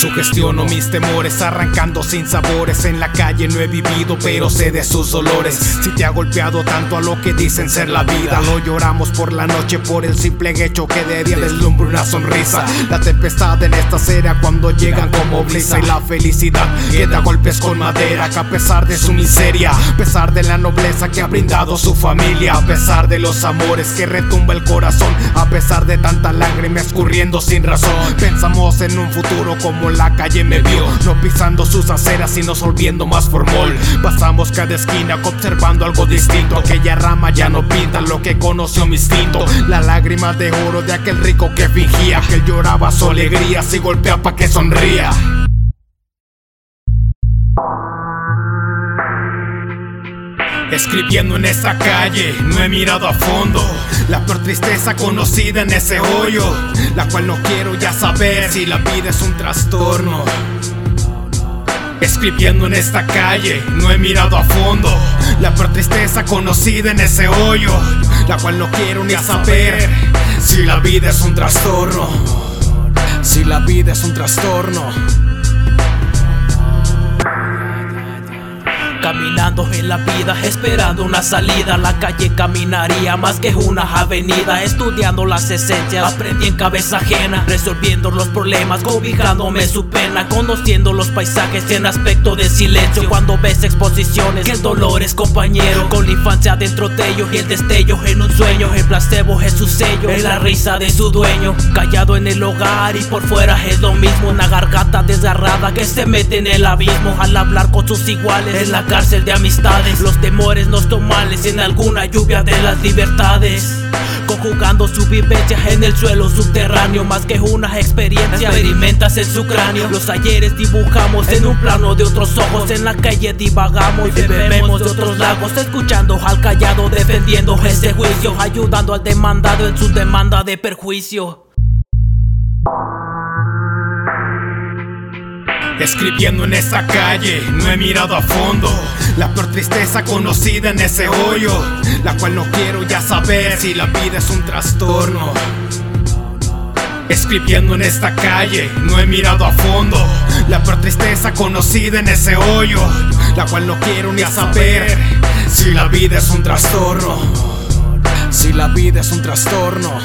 Sugestiono mis temores, arrancando sin sabores. En la calle no he vivido, pero sé de sus dolores. Si te ha golpeado tanto a lo que dicen ser la vida, lo lloramos por la noche por el simple hecho que de día deslumbra una sonrisa. La tempestad en esta serie cuando llegan como brisa y la felicidad que da golpes con madera. Que a pesar de su miseria, a pesar de la nobleza que ha brindado su familia, a pesar de los amores que retumba el corazón, a pesar de tanta lágrima escurriendo sin razón, pensamos en un futuro como la calle me vio, no pisando sus aceras sino solviendo más formol. Pasamos cada esquina observando algo distinto, aquella rama ya no pinta lo que conoció mi instinto, la lágrima de oro de aquel rico que fingía que lloraba su alegría, si golpea pa' que sonría. Escribiendo en esta calle, no he mirado a fondo La peor tristeza conocida en ese hoyo La cual no quiero ya saber si la vida es un trastorno. Escribiendo en esta calle, no he mirado a fondo La peor tristeza conocida en ese hoyo La cual no quiero ni saber si la vida es un trastorno. Si la vida es un trastorno Caminando en la vida, esperando una salida. La calle caminaría más que una avenida. Estudiando las esencias, aprendí en cabeza ajena. Resolviendo los problemas, cobijándome su pena. Conociendo los paisajes en aspecto de silencio. Cuando ves exposiciones, el dolor es compañero. Con la infancia dentro de ellos y el destello en un sueño. El placebo es su sello, en la risa de su dueño. Callado en el hogar y por fuera es lo mismo. Una garganta desgarrada que se mete en el abismo. Al hablar con sus iguales, cárcel de amistades. Los temores nos tomales en alguna lluvia de las libertades. Conjugando su vivencia en el suelo subterráneo, más que una experiencia, experimentas en su cráneo. Los ayeres dibujamos en un plano de otros ojos, en la calle divagamos y bebemos de otros lagos, escuchando al callado, defendiendo este juicio, ayudando al demandado en su demanda de perjuicio. Escribiendo en esta calle, no he mirado a fondo. La peor tristeza conocida en ese hoyo La cual no quiero ya saber si la vida es un trastorno. Escribiendo en esta calle, no he mirado a fondo. La peor tristeza conocida en ese hoyo La cual no quiero ni saber si la vida es un trastorno. Si la vida es un trastorno